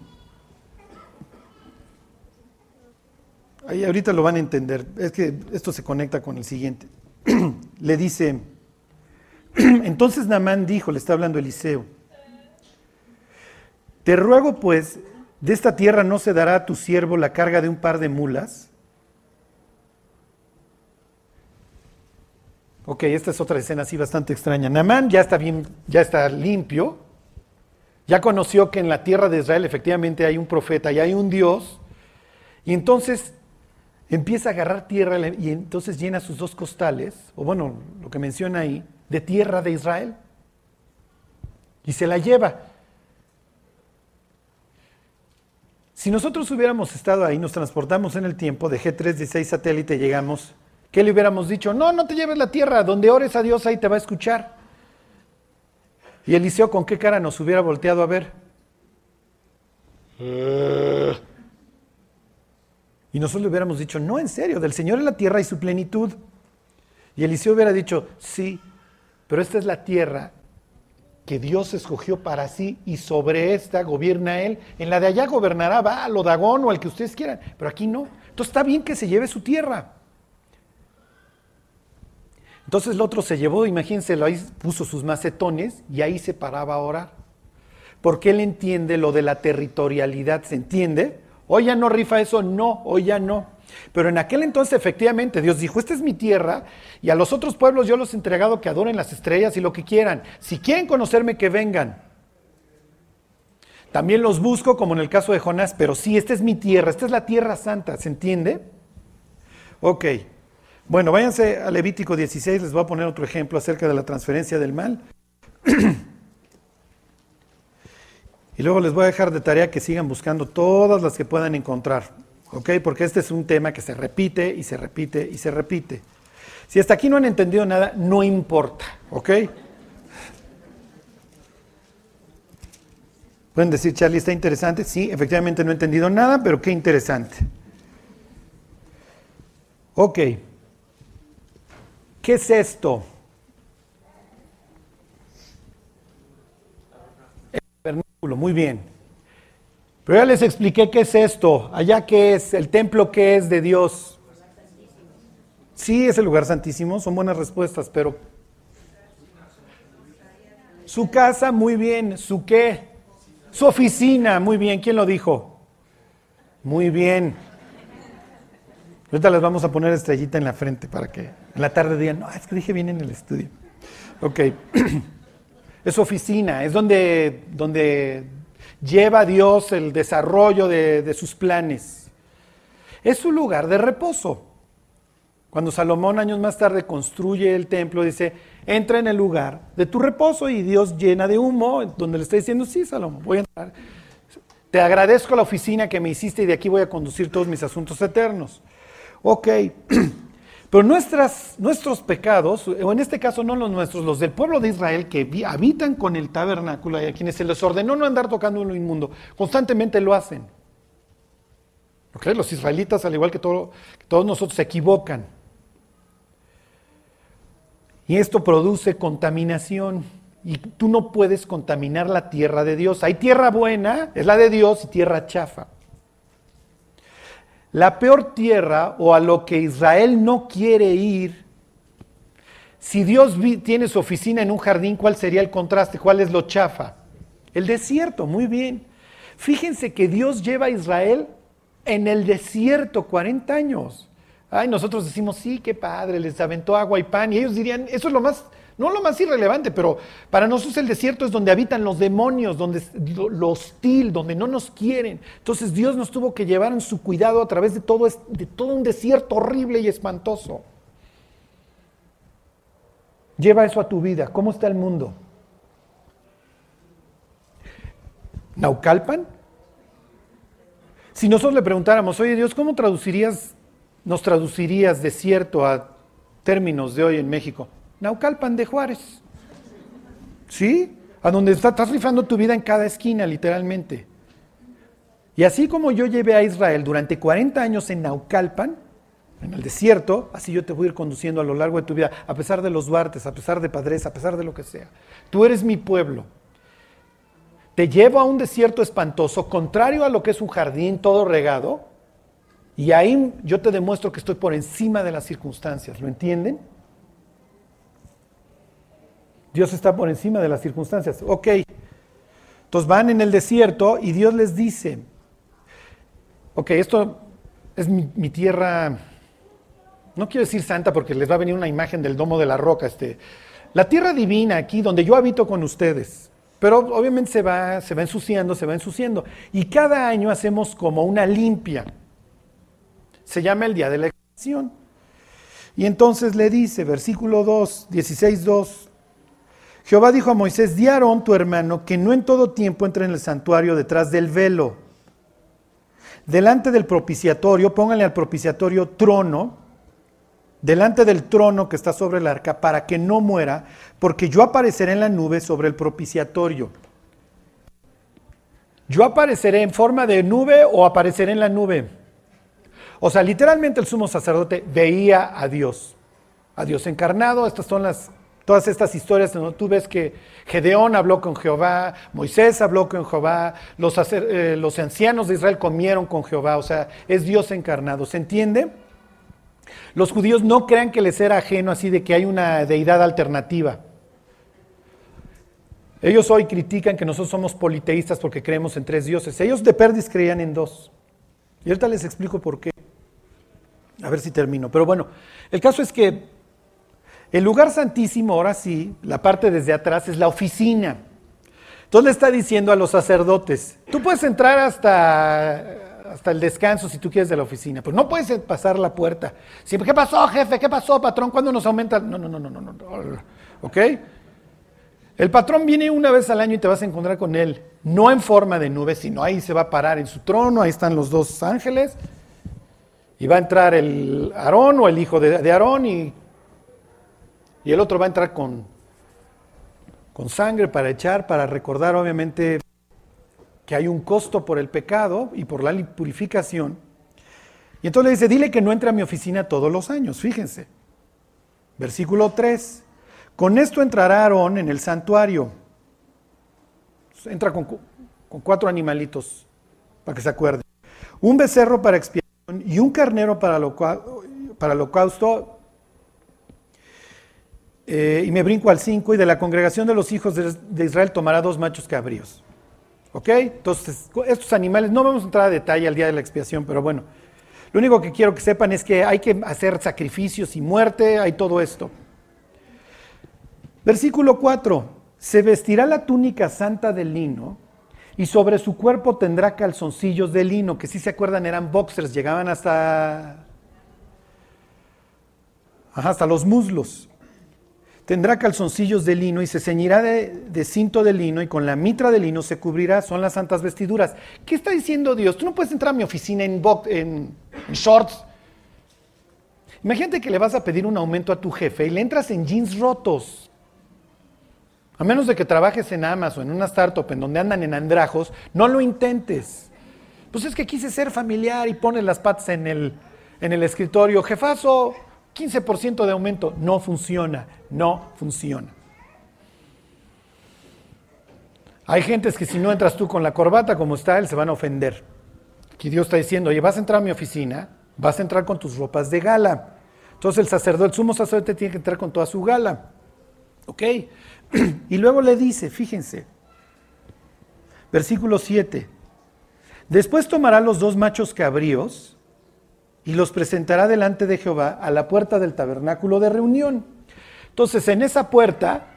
S1: Ahí ahorita lo van a entender, es que esto se conecta con el siguiente. le dice, entonces Namán dijo, le está hablando Eliseo, te ruego pues de esta tierra no se dará a tu siervo la carga de un par de mulas. Ok, esta es otra escena así bastante extraña. Namán ya está bien, ya está limpio, ya conoció que en la tierra de Israel efectivamente hay un profeta y hay un Dios, y entonces empieza a agarrar tierra y entonces llena sus dos costales, o bueno, lo que menciona ahí, de tierra de Israel, y se la lleva. Si nosotros hubiéramos estado ahí, nos transportamos en el tiempo, de G316 satélite llegamos, ¿qué le hubiéramos dicho? No, no te lleves la tierra, donde ores a Dios ahí te va a escuchar. Y Eliseo con qué cara nos hubiera volteado a ver. Y nosotros le hubiéramos dicho, no, en serio, del Señor es la tierra y su plenitud. Y Eliseo hubiera dicho, sí, pero esta es la tierra que Dios escogió para sí y sobre esta gobierna Él. En la de allá gobernará va, o Dagón o al que ustedes quieran, pero aquí no. Entonces está bien que se lleve su tierra. Entonces el otro se llevó, imagínense, ahí puso sus macetones y ahí se paraba a orar. Porque él entiende lo de la territorialidad, ¿se entiende? Hoy ya no rifa eso, no, hoy ya no. Pero en aquel entonces efectivamente Dios dijo, esta es mi tierra y a los otros pueblos yo los he entregado que adoren las estrellas y lo que quieran. Si quieren conocerme, que vengan. También los busco, como en el caso de Jonás, pero sí, esta es mi tierra, esta es la tierra santa, ¿se entiende? Ok. Bueno, váyanse a Levítico 16, les voy a poner otro ejemplo acerca de la transferencia del mal. y luego les voy a dejar de tarea que sigan buscando todas las que puedan encontrar. ¿Ok? Porque este es un tema que se repite y se repite y se repite. Si hasta aquí no han entendido nada, no importa, ¿ok? Pueden decir, Charlie, está interesante. Sí, efectivamente no he entendido nada, pero qué interesante. Ok. ¿Qué es esto? El tabernáculo, muy bien. Pero ya les expliqué qué es esto, allá qué es, el templo qué es de Dios. Sí, es el lugar santísimo, son buenas respuestas, pero... Su casa, muy bien. ¿Su qué? Su oficina, muy bien. ¿Quién lo dijo? Muy bien. Ahorita les vamos a poner estrellita en la frente para que en la tarde digan, no, es que dije bien en el estudio. Ok. Es oficina, es donde, donde lleva a Dios el desarrollo de, sus planes. Es su lugar de reposo. Cuando Salomón años más tarde construye el templo, dice, entra en el lugar de tu reposo y Dios llena de humo, donde le está diciendo, sí, Salomón, voy a entrar. Te agradezco la oficina que me hiciste y de aquí voy a conducir todos mis asuntos eternos. Ok, Pero nuestros pecados, o en este caso no los nuestros, los del pueblo de Israel que habitan con el tabernáculo y a quienes se les ordenó no andar tocando lo inmundo, constantemente lo hacen. Los israelitas, al igual que, que todos nosotros, se equivocan. Y esto produce contaminación. Y tú no puedes contaminar la tierra de Dios. Hay tierra buena, es la de Dios, y tierra chafa. La peor tierra o a lo que Israel no quiere ir, si Dios tiene su oficina en un jardín, ¿cuál sería el contraste? ¿Cuál es lo chafa? El desierto, muy bien. Fíjense que Dios lleva a Israel en el desierto 40 años. Ay, nosotros decimos, sí, qué padre, les aventó agua y pan. Y ellos dirían, eso es lo más no lo más irrelevante, pero para nosotros el desierto es donde habitan los demonios, donde lo hostil, donde no nos quieren. Entonces Dios nos tuvo que llevar en su cuidado a través de todo, de todo un desierto horrible y espantoso. Lleva eso a tu vida. ¿Cómo está el mundo? ¿Naucalpan? Si nosotros le preguntáramos, oye Dios, ¿cómo traducirías, nos traducirías desierto a términos de hoy en México? Naucalpan de Juárez. ¿Sí? A donde estás rifando tu vida en cada esquina, literalmente. Y así como yo llevé a Israel durante 40 años en Naucalpan, en el desierto, así yo te voy a ir conduciendo a lo largo de tu vida, a pesar de los Duartes, a pesar de Padres, a pesar de lo que sea. Tú eres mi pueblo. te llevo a un desierto espantoso, contrario a lo que es un jardín todo regado, y ahí yo te demuestro que estoy por encima de las circunstancias, ¿lo entienden? Dios está por encima de las circunstancias. Ok, entonces van en el desierto y Dios les dice, ok, esto es mi, tierra, no quiero decir santa porque les va a venir una imagen del domo de la roca, este, la tierra divina aquí donde yo habito con ustedes. Pero obviamente se va, se va ensuciando, se va ensuciando. Y cada año hacemos como una limpia. Se llama el día de la expiación. Y entonces le dice, versículo 2, 16, 2, Jehová dijo a Moisés, di a Aarón tu hermano que no en todo tiempo entre en el santuario detrás del velo delante del propiciatorio, pónganle al propiciatorio trono, delante del trono que está sobre el arca, para que no muera, porque yo apareceré en la nube sobre el propiciatorio. Yo apareceré en forma de nube o apareceré en la nube. O sea, literalmente el sumo sacerdote veía a Dios, a Dios encarnado. Estas son las Todas estas historias donde tú ves que Gedeón habló con Jehová, Moisés habló con Jehová, los, eh, los ancianos de Israel comieron con Jehová, o sea, es Dios encarnado. ¿Se entiende? Los judíos no crean que les era ajeno así de que hay una deidad alternativa. Ellos hoy critican que nosotros somos politeístas porque creemos en tres dioses. Ellos de perdis creían en dos. Y ahorita les explico por qué. A ver si termino. Pero bueno, el caso es que el lugar santísimo, ahora sí, la parte desde atrás es la oficina. Entonces le está diciendo a los sacerdotes, tú puedes entrar hasta, hasta el descanso si tú quieres de la oficina, pero no puedes pasar la puerta. Siempre, ¿qué pasó, jefe? ¿Qué pasó, patrón? ¿Cuándo nos aumenta? No, no, no, no, no, no. ¿Ok? El patrón viene una vez al año y te vas a encontrar con él, no en forma de nube, sino ahí se va a parar en su trono, ahí están los dos ángeles, y va a entrar el Aarón o el hijo de Aarón y y el otro va a entrar con, con sangre para echar, para recordar obviamente que hay un costo por el pecado y por la purificación. Y entonces le dice, dile que no entre a mi oficina todos los años, fíjense. Versículo 3. Con esto entrará Aarón en el santuario. Entra con, con cuatro animalitos, para que se acuerden. Un becerro para expiación y un carnero para, lo, para holocausto eh, y me brinco al 5, y de la congregación de los hijos de, Israel tomará dos machos cabríos. ¿Ok? Entonces, estos animales, no vamos a entrar a detalle al día de la expiación, pero bueno, lo único que quiero que sepan es que hay que hacer sacrificios y muerte, hay todo esto. Versículo 4, se vestirá la túnica santa de lino y sobre su cuerpo tendrá calzoncillos de lino, que si se acuerdan eran boxers, llegaban hasta, hasta los muslos. Tendrá calzoncillos de lino y se ceñirá de, cinto de lino y con la mitra de lino se cubrirá. Son las santas vestiduras. ¿Qué está diciendo Dios? Tú no puedes entrar a mi oficina en, shorts. Imagínate que le vas a pedir un aumento a tu jefe y le entras en jeans rotos. A menos de que trabajes en Amazon, en una startup en donde andan en andrajos, no lo intentes. Pues es que quise ser familiar y pones las patas en el, en el escritorio. Jefazo, 15% de aumento. No funciona, no funciona. Hay gentes que si no entras tú con la corbata como está él, se van a ofender. Aquí Dios está diciendo, oye, vas a entrar a mi oficina, vas a entrar con tus ropas de gala. Entonces el sacerdote, el sumo sacerdote tiene que entrar con toda su gala. ¿Ok? Y luego le dice, fíjense, versículo 7, después tomará los dos machos cabríos, y los presentará delante de Jehová a la puerta del tabernáculo de reunión. Entonces, en esa puerta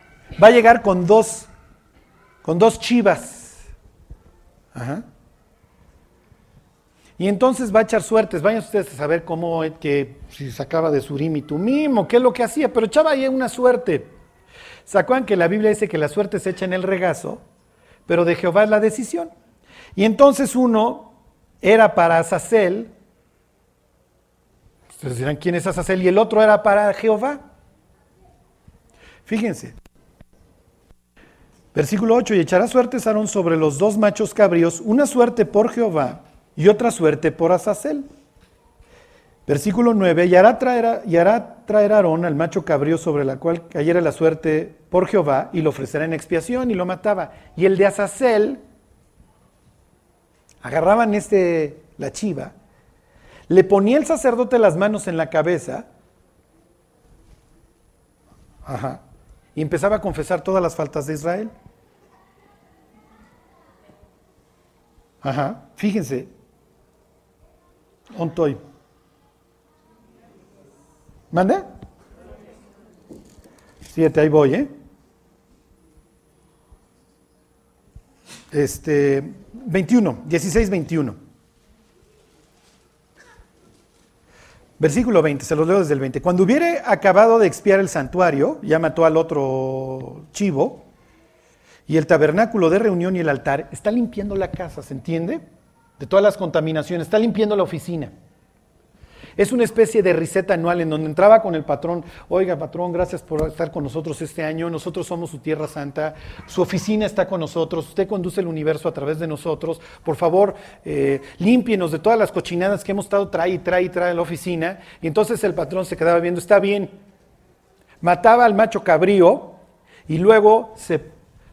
S1: va a llegar con dos, con dos chivas. Y entonces va a echar suertes. Vayan ustedes a saber cómo que si sacaba de Surim y Tumim o qué es lo que hacía, pero echaba ahí una suerte. ¿Se que la Biblia dice que la suerte se echa en el regazo, pero de Jehová es la decisión? Y entonces uno era para Azazel, Ustedes dirán, ¿quién es Azazel? Y el otro era para Jehová. Fíjense. Versículo 8, y echará suerte Sarón sobre los dos machos cabríos, una suerte por Jehová y otra suerte por Azazel. Versículo 9, y hará traer, y hará Aarón al macho cabrío sobre la cual cayera la suerte por Jehová y lo ofrecerá en expiación y lo mataba. Y el de Azazel agarraban este, la chiva, le ponía el sacerdote las manos en la cabeza, ajá, y empezaba a confesar todas las faltas de Israel. Ajá, fíjense, ontoy. ¿Mande? Siete, ahí voy, ¿eh? Este, 21, 16, 21. Versículo 20, se los leo desde el 20. Cuando hubiere acabado de expiar el santuario, ya mató al otro chivo, y el tabernáculo de reunión y el altar, está limpiando la casa, ¿se entiende? De todas las contaminaciones, está limpiando la oficina. Es una especie de riseta anual en donde entraba con el patrón, oiga patrón, gracias por estar con nosotros este año, nosotros somos su tierra santa, su oficina está con nosotros, usted conduce el universo a través de nosotros, por favor, eh, límpienos de todas las cochinadas que hemos estado trae y trae y trae a la oficina. Y entonces el patrón se quedaba viendo, está bien, mataba al macho cabrío y luego se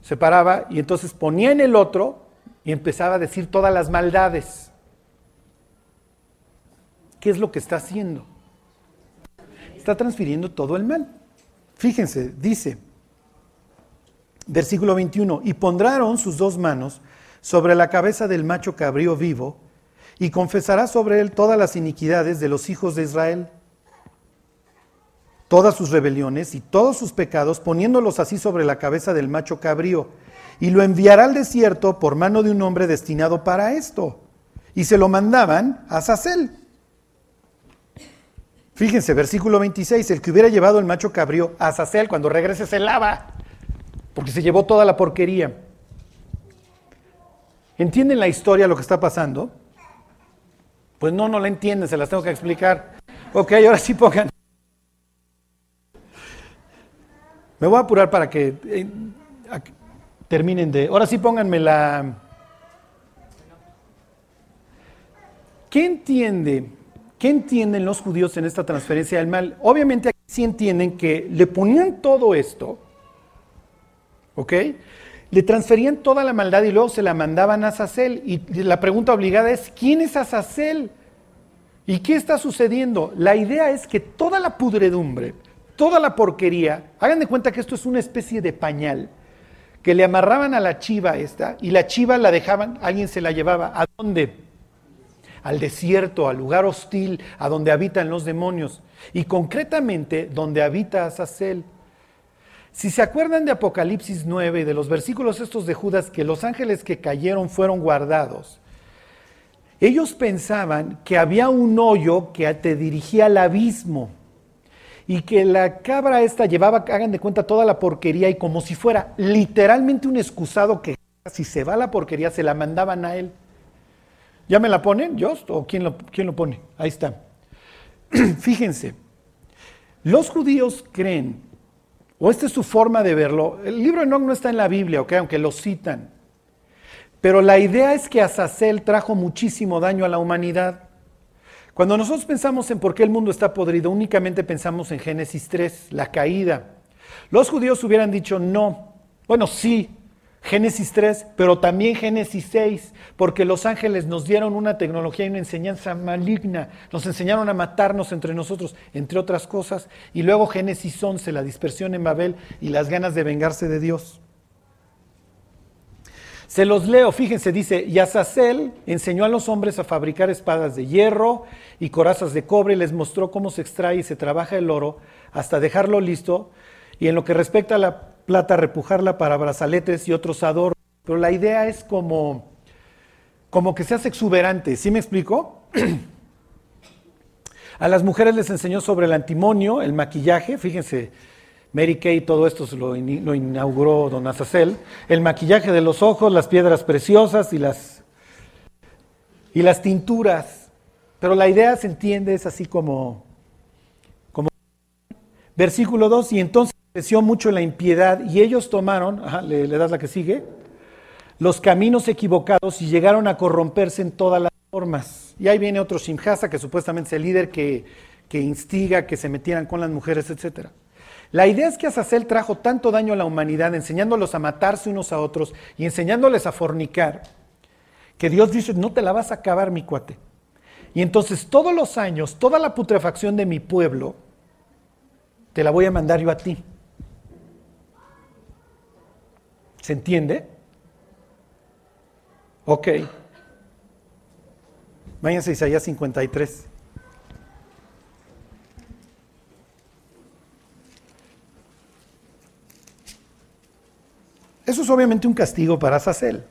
S1: separaba y entonces ponía en el otro y empezaba a decir todas las maldades. ¿Qué es lo que está haciendo? Está transfiriendo todo el mal. Fíjense, dice, versículo 21, y pondrán sus dos manos sobre la cabeza del macho cabrío vivo, y confesará sobre él todas las iniquidades de los hijos de Israel, todas sus rebeliones y todos sus pecados, poniéndolos así sobre la cabeza del macho cabrío, y lo enviará al desierto por mano de un hombre destinado para esto. Y se lo mandaban a Sacel. Fíjense, versículo 26, el que hubiera llevado el macho cabrío a Sacel cuando regrese se lava, porque se llevó toda la porquería. ¿Entienden la historia, lo que está pasando? Pues no, no la entienden, se las tengo que explicar. Ok, ahora sí pongan. Me voy a apurar para que eh, terminen de... Ahora sí pónganme la... ¿Qué entiende ¿Qué entienden los judíos en esta transferencia del mal? Obviamente aquí sí entienden que le ponían todo esto, ¿ok? Le transferían toda la maldad y luego se la mandaban a Sacel. Y la pregunta obligada es, ¿quién es Azazel? ¿Y qué está sucediendo? La idea es que toda la pudredumbre, toda la porquería, hagan de cuenta que esto es una especie de pañal, que le amarraban a la chiva esta y la chiva la dejaban, alguien se la llevaba. ¿A dónde? Al desierto, al lugar hostil, a donde habitan los demonios, y concretamente donde habita Azazel. Si se acuerdan de Apocalipsis 9 y de los versículos estos de Judas, que los ángeles que cayeron fueron guardados, ellos pensaban que había un hoyo que te dirigía al abismo y que la cabra esta llevaba, hagan de cuenta, toda la porquería y como si fuera literalmente un excusado que si se va la porquería se la mandaban a él. ¿Ya me la ponen, Jost? ¿O quién lo, quién lo pone? Ahí está. Fíjense, los judíos creen, o esta es su forma de verlo, el libro de Enoch no está en la Biblia, aunque lo citan, pero la idea es que Azazel trajo muchísimo daño a la humanidad. Cuando nosotros pensamos en por qué el mundo está podrido, únicamente pensamos en Génesis 3, la caída. Los judíos hubieran dicho no. Bueno, sí, Génesis 3, pero también Génesis 6, porque los ángeles nos dieron una tecnología y una enseñanza maligna, nos enseñaron a matarnos entre nosotros, entre otras cosas, y luego Génesis 11, la dispersión en Babel y las ganas de vengarse de Dios. Se los leo, fíjense, dice, y Azazel enseñó a los hombres a fabricar espadas de hierro y corazas de cobre y les mostró cómo se extrae y se trabaja el oro hasta dejarlo listo, y en lo que respecta a la plata, repujarla para brazaletes y otros adornos. Pero la idea es como, como que seas exuberante, ¿sí me explico? A las mujeres les enseñó sobre el antimonio, el maquillaje, fíjense, Mary Kay, todo esto lo, inauguró Don Azazel, el maquillaje de los ojos, las piedras preciosas y las, y las tinturas. Pero la idea se entiende, es así como versículo 2, y entonces creció mucho la impiedad y ellos tomaron, ¿le, das la que sigue, los caminos equivocados y llegaron a corromperse en todas las formas. Y ahí viene otro Shimhasa, que supuestamente es el líder que, que instiga que se metieran con las mujeres, etc. La idea es que Azazel trajo tanto daño a la humanidad, enseñándolos a matarse unos a otros y enseñándoles a fornicar, que Dios dice, no te la vas a acabar, mi cuate. Y entonces todos los años, toda la putrefacción de mi pueblo, te la voy a mandar yo a ti. ¿Se entiende? Ok. Váyanse a Isaías 53. Eso es obviamente un castigo para Sacel,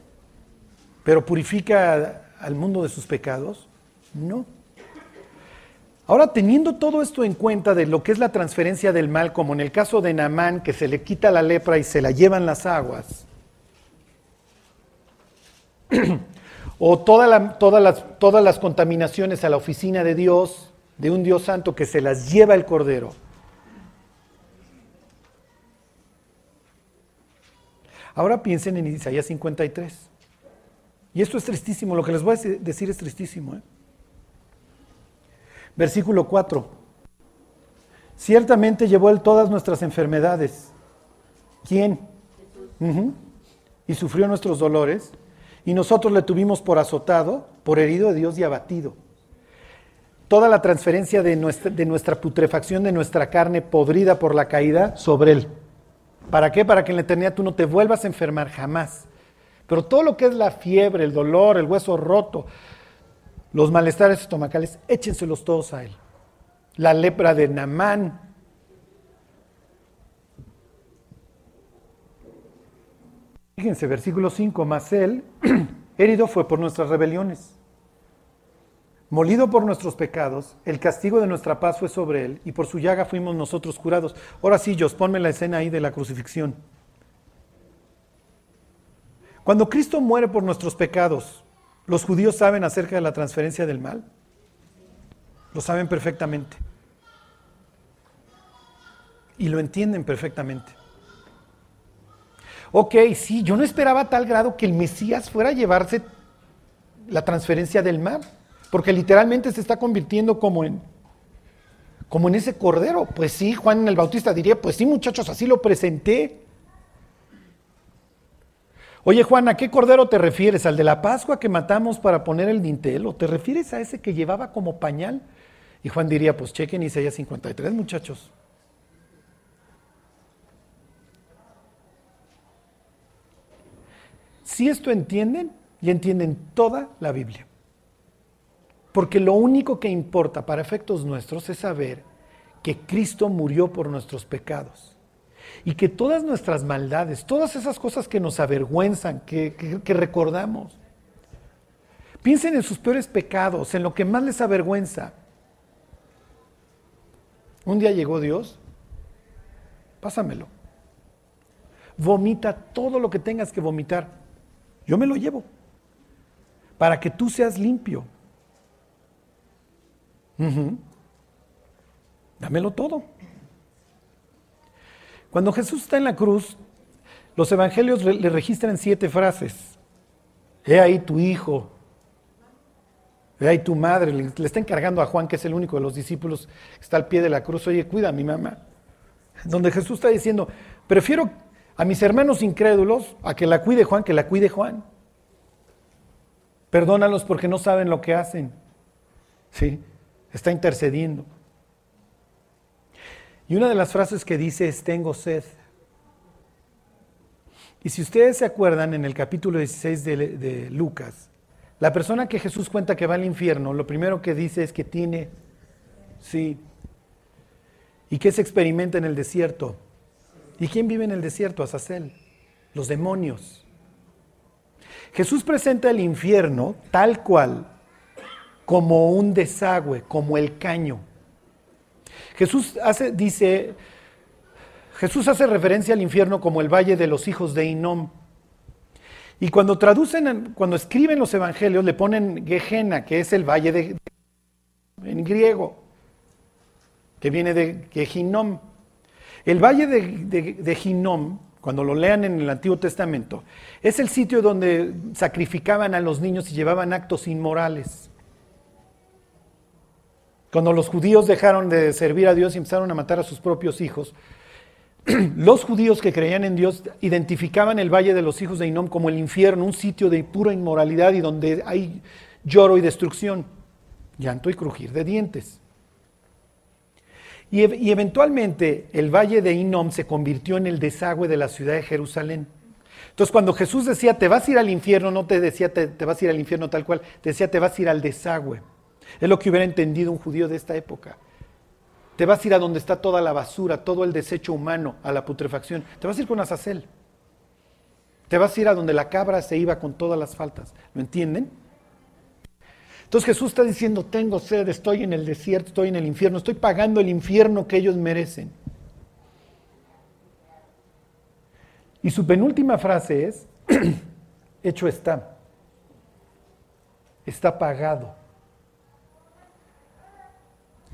S1: pero purifica al mundo de sus pecados. No. Ahora, teniendo todo esto en cuenta de lo que es la transferencia del mal, como en el caso de Naamán, que se le quita la lepra y se la llevan las aguas, o todas, las, todas las contaminaciones a la oficina de Dios, de un Dios santo que se las lleva el Cordero. Ahora piensen en Isaías 53. Y esto es tristísimo, lo que les voy a decir es tristísimo. ¿eh? Versículo 4. Ciertamente llevó él todas nuestras enfermedades. ¿Quién? Y sufrió nuestros dolores. Y nosotros le tuvimos por azotado, por herido de Dios y abatido. Toda la transferencia de nuestra, de nuestra putrefacción, de nuestra carne podrida por la caída, sobre él. ¿Para qué? Para que en la eternidad tú no te vuelvas a enfermar jamás. Pero todo lo que es la fiebre, el dolor, el hueso roto, los malestares estomacales, échenselos todos a él. La lepra de Namán. Fíjense, versículo 5, más él, herido fue por nuestras rebeliones, molido por nuestros pecados, el castigo de nuestra paz fue sobre él, y por su llaga fuimos nosotros curados. Ahora sí, Dios, ponme la escena ahí de la crucifixión. Cuando Cristo muere por nuestros pecados, ¿Los judíos saben acerca de la transferencia del mal? Lo saben perfectamente. Y lo entienden perfectamente. Ok, sí, yo no esperaba a tal grado que el Mesías fuera a llevarse la transferencia del mal, porque literalmente se está convirtiendo como en, como en ese cordero. Pues sí, Juan el Bautista diría, pues sí muchachos, así lo presenté. Oye Juan, ¿a qué cordero te refieres? ¿Al de la Pascua que matamos para poner el dintel? ¿O te refieres a ese que llevaba como pañal? Y Juan diría, pues chequen Isaías 53, muchachos. Si esto entienden, y entienden toda la Biblia. Porque lo único que importa para efectos nuestros es saber que Cristo murió por nuestros pecados y que todas nuestras maldades, todas esas cosas que nos avergüenzan, que, recordamos, piensen en sus peores pecados, en lo que más les avergüenza. Un día llegó Dios, pásamelo. Vomita todo lo que tengas que vomitar. Yo me lo llevo. Para que tú seas limpio. Dámelo todo. Cuando Jesús está en la cruz, los evangelios le registran siete frases. He ahí tu hijo. He ahí tu madre. Le, está encargando a Juan, que es el único de los discípulos que está al pie de la cruz. Oye, cuida a mi mamá. Donde Jesús está diciendo, prefiero a mis hermanos incrédulos a que la cuide Juan, que la cuide Juan. Perdónalos porque no saben lo que hacen. Sí, está intercediendo. Y una de las frases que dice es, tengo sed. Y si ustedes se acuerdan, en el capítulo 16 de, Lucas, la persona que Jesús cuenta que va al infierno, lo primero que dice es que tiene, sí. ¿Y qué se experimenta en el desierto? ¿Y quién vive en el desierto? Azazel, los demonios. Jesús presenta el infierno tal cual, como un desagüe, como el caño. Jesús hace, dice, Jesús hace referencia al infierno como el valle de los hijos de Inom. Y cuando traducen, cuando escriben los evangelios, le ponen Gehenna, que es el valle de, en griego, que viene de Gehinom. El valle de, de, cuando lo lean en el Antiguo Testamento, es el sitio donde sacrificaban a los niños y llevaban actos inmorales. Cuando los judíos dejaron de servir a Dios y empezaron a matar a sus propios hijos, los judíos que creían en Dios identificaban el Valle de los Hijos de Inom como el infierno, un sitio de pura inmoralidad y donde hay lloro y destrucción, llanto y crujir de dientes. Y, eventualmente el Valle de Inom se convirtió en el desagüe de la ciudad de Jerusalén. Entonces cuando Jesús decía, te vas a ir al infierno, no te decía, te, te vas a ir al infierno tal cual, te decía, te vas a ir al desagüe. Es lo que hubiera entendido un judío de esta época. Te vas a ir a donde está toda la basura, todo el desecho humano, a la putrefacción. Te vas a ir con Azazel. Te vas a ir a donde la cabra se iba con todas las faltas. ¿Lo entienden? Entonces Jesús está diciendo, tengo sed, estoy en el desierto, estoy en el infierno, estoy pagando el infierno que ellos merecen. Y su penúltima frase es, hecho está, está pagado.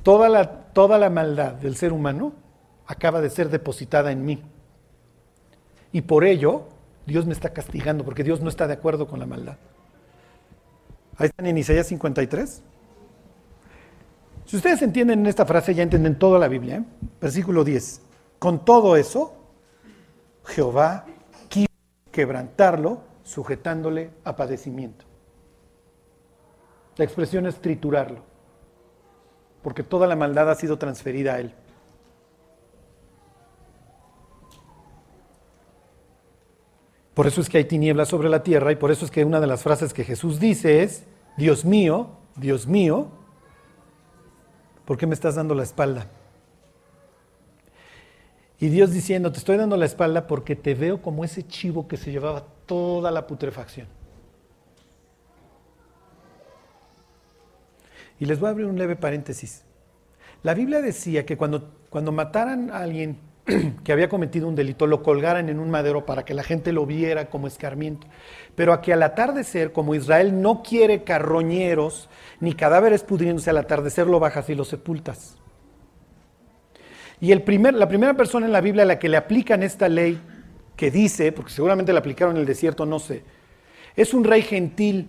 S1: Toda la, toda la maldad del ser humano acaba de ser depositada en mí. Y por ello, Dios me está castigando, porque Dios no está de acuerdo con la maldad. Ahí están en Isaías 53. Si ustedes entienden esta frase, ya entienden toda la Biblia. ¿eh? Versículo 10. Con todo eso, Jehová quiso quebrantarlo, sujetándole a padecimiento. La expresión es triturarlo porque toda la maldad ha sido transferida a Él. Por eso es que hay tinieblas sobre la tierra y por eso es que una de las frases que Jesús dice es, Dios mío, Dios mío, ¿por qué me estás dando la espalda? Y Dios diciendo, te estoy dando la espalda porque te veo como ese chivo que se llevaba toda la putrefacción. Y les voy a abrir un leve paréntesis. La Biblia decía que cuando, cuando mataran a alguien que había cometido un delito, lo colgaran en un madero para que la gente lo viera como escarmiento. Pero aquí al atardecer, como Israel no quiere carroñeros ni cadáveres pudriéndose, al atardecer lo bajas y lo sepultas. Y el primer, la primera persona en la Biblia a la que le aplican esta ley, que dice, porque seguramente la aplicaron en el desierto, no sé, es un rey gentil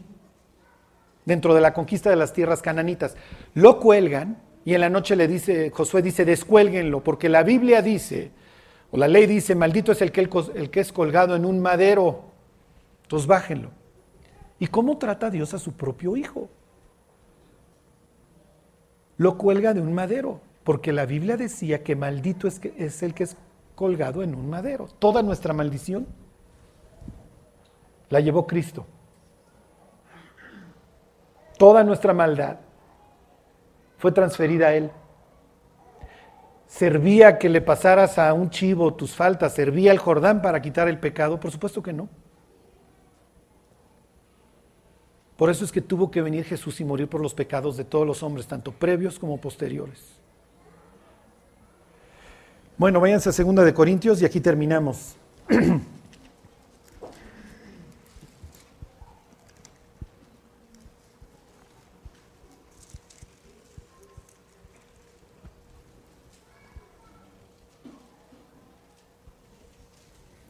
S1: dentro de la conquista de las tierras cananitas. Lo cuelgan y en la noche le dice, Josué dice, descuélguenlo, porque la Biblia dice, o la ley dice, maldito es el que, el que es colgado en un madero. Entonces bájenlo. ¿Y cómo trata Dios a su propio hijo? Lo cuelga de un madero, porque la Biblia decía que maldito es, es el que es colgado en un madero. Toda nuestra maldición la llevó Cristo toda nuestra maldad fue transferida a Él. ¿Servía que le pasaras a un chivo tus faltas? ¿Servía el Jordán para quitar el pecado? Por supuesto que no. Por eso es que tuvo que venir Jesús y morir por los pecados de todos los hombres, tanto previos como posteriores. Bueno, váyanse a segunda de Corintios y aquí terminamos.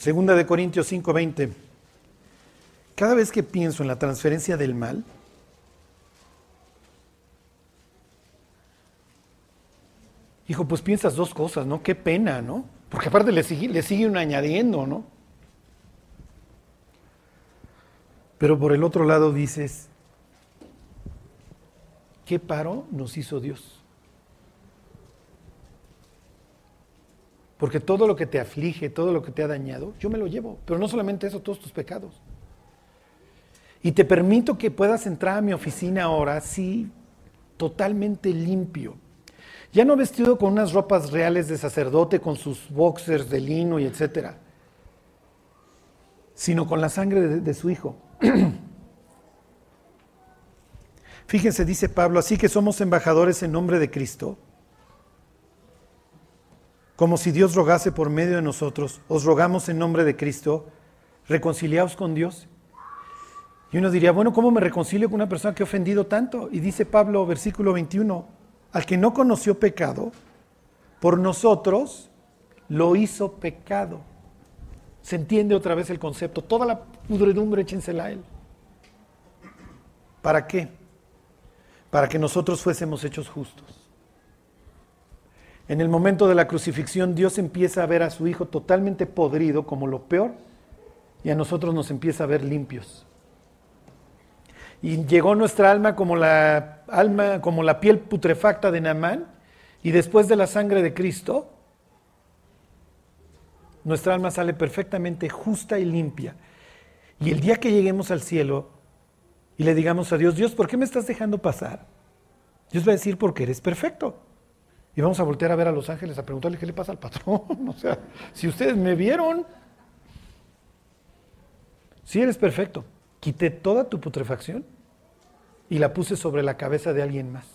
S1: Segunda de Corintios 5:20. Cada vez que pienso en la transferencia del mal, hijo, pues piensas dos cosas, ¿no? Qué pena, ¿no? Porque aparte le, sigue, le siguen añadiendo, ¿no? Pero por el otro lado dices, ¿qué paro nos hizo Dios? Porque todo lo que te aflige, todo lo que te ha dañado, yo me lo llevo. Pero no solamente eso, todos tus pecados. Y te permito que puedas entrar a mi oficina ahora, sí, totalmente limpio. Ya no vestido con unas ropas reales de sacerdote, con sus boxers de lino y etcétera, sino con la sangre de, de su Hijo. Fíjense, dice Pablo, así que somos embajadores en nombre de Cristo como si Dios rogase por medio de nosotros, os rogamos en nombre de Cristo, reconciliaos con Dios. Y uno diría, bueno, ¿cómo me reconcilio con una persona que ha ofendido tanto? Y dice Pablo, versículo 21, al que no conoció pecado, por nosotros lo hizo pecado. Se entiende otra vez el concepto. Toda la pudredumbre échensela a él. ¿Para qué? Para que nosotros fuésemos hechos justos. En el momento de la crucifixión, Dios empieza a ver a su Hijo totalmente podrido como lo peor y a nosotros nos empieza a ver limpios. Y llegó nuestra alma como la alma, como la piel putrefacta de Naamán, y después de la sangre de Cristo, nuestra alma sale perfectamente justa y limpia. Y el día que lleguemos al cielo y le digamos a Dios, Dios, ¿por qué me estás dejando pasar? Dios va a decir, porque eres perfecto. Y vamos a voltear a ver a los ángeles a preguntarle qué le pasa al patrón. o sea, si ustedes me vieron, si eres perfecto, quité toda tu putrefacción y la puse sobre la cabeza de alguien más.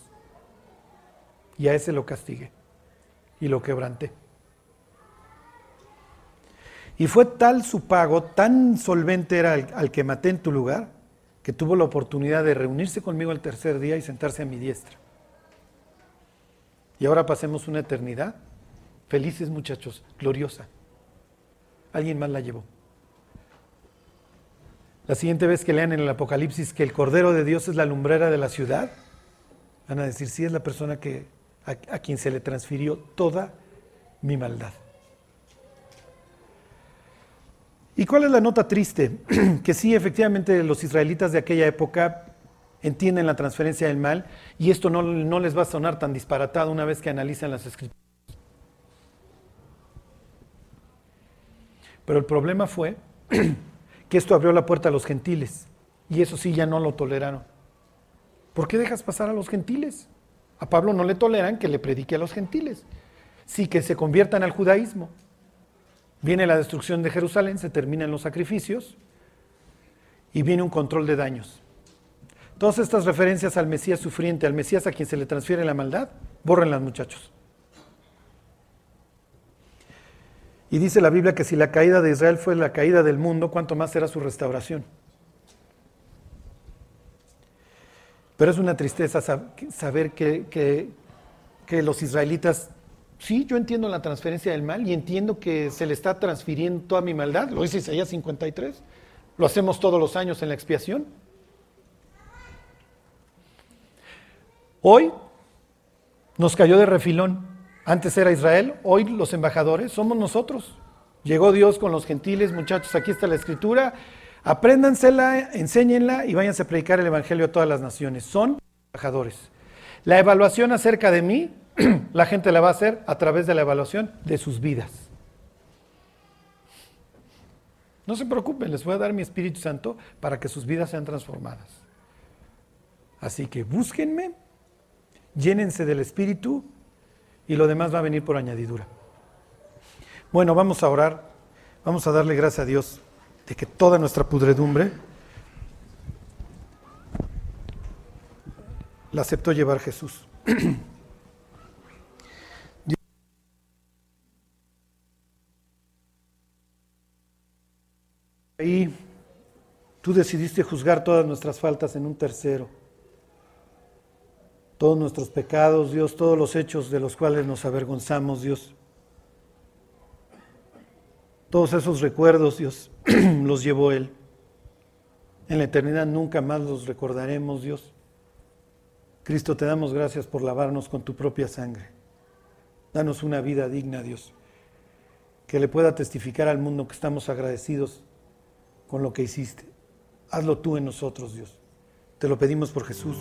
S1: Y a ese lo castigué y lo quebranté. Y fue tal su pago, tan solvente era al que maté en tu lugar, que tuvo la oportunidad de reunirse conmigo el tercer día y sentarse a mi diestra. Y ahora pasemos una eternidad. Felices muchachos, gloriosa. Alguien más la llevó. La siguiente vez que lean en el Apocalipsis que el Cordero de Dios es la lumbrera de la ciudad, van a decir, sí es la persona que, a, a quien se le transfirió toda mi maldad. ¿Y cuál es la nota triste? que sí, efectivamente, los israelitas de aquella época entienden la transferencia del mal y esto no, no les va a sonar tan disparatado una vez que analizan las escrituras. Pero el problema fue que esto abrió la puerta a los gentiles y eso sí ya no lo toleraron. ¿Por qué dejas pasar a los gentiles? A Pablo no le toleran que le predique a los gentiles, sí que se conviertan al judaísmo. Viene la destrucción de Jerusalén, se terminan los sacrificios y viene un control de daños. Todas estas referencias al Mesías sufriente, al Mesías a quien se le transfiere la maldad, bórrenlas muchachos. Y dice la Biblia que si la caída de Israel fue la caída del mundo, ¿cuánto más será su restauración? Pero es una tristeza saber que, que, los israelitas, sí, yo entiendo la transferencia del mal y entiendo que se le está transfiriendo toda mi maldad, lo dice Isaías 53, lo hacemos todos los años en la expiación. Hoy nos cayó de refilón. Antes era Israel, hoy los embajadores somos nosotros. Llegó Dios con los gentiles, muchachos, aquí está la escritura. Apréndansela, enséñenla y váyanse a predicar el Evangelio a todas las naciones. Son embajadores. La evaluación acerca de mí, la gente la va a hacer a través de la evaluación de sus vidas. No se preocupen, les voy a dar mi Espíritu Santo para que sus vidas sean transformadas. Así que búsquenme llénense del Espíritu y lo demás va a venir por añadidura. Bueno, vamos a orar, vamos a darle gracias a Dios de que toda nuestra pudredumbre la aceptó llevar Jesús. Ahí tú decidiste juzgar todas nuestras faltas en un tercero todos nuestros pecados, Dios, todos los hechos de los cuales nos avergonzamos, Dios. Todos esos recuerdos, Dios, los llevó Él. En la eternidad nunca más los recordaremos, Dios. Cristo, te damos gracias por lavarnos con tu propia sangre. Danos una vida digna, Dios, que le pueda testificar al mundo que estamos agradecidos con lo que hiciste. Hazlo tú en nosotros, Dios. Te lo pedimos por Jesús.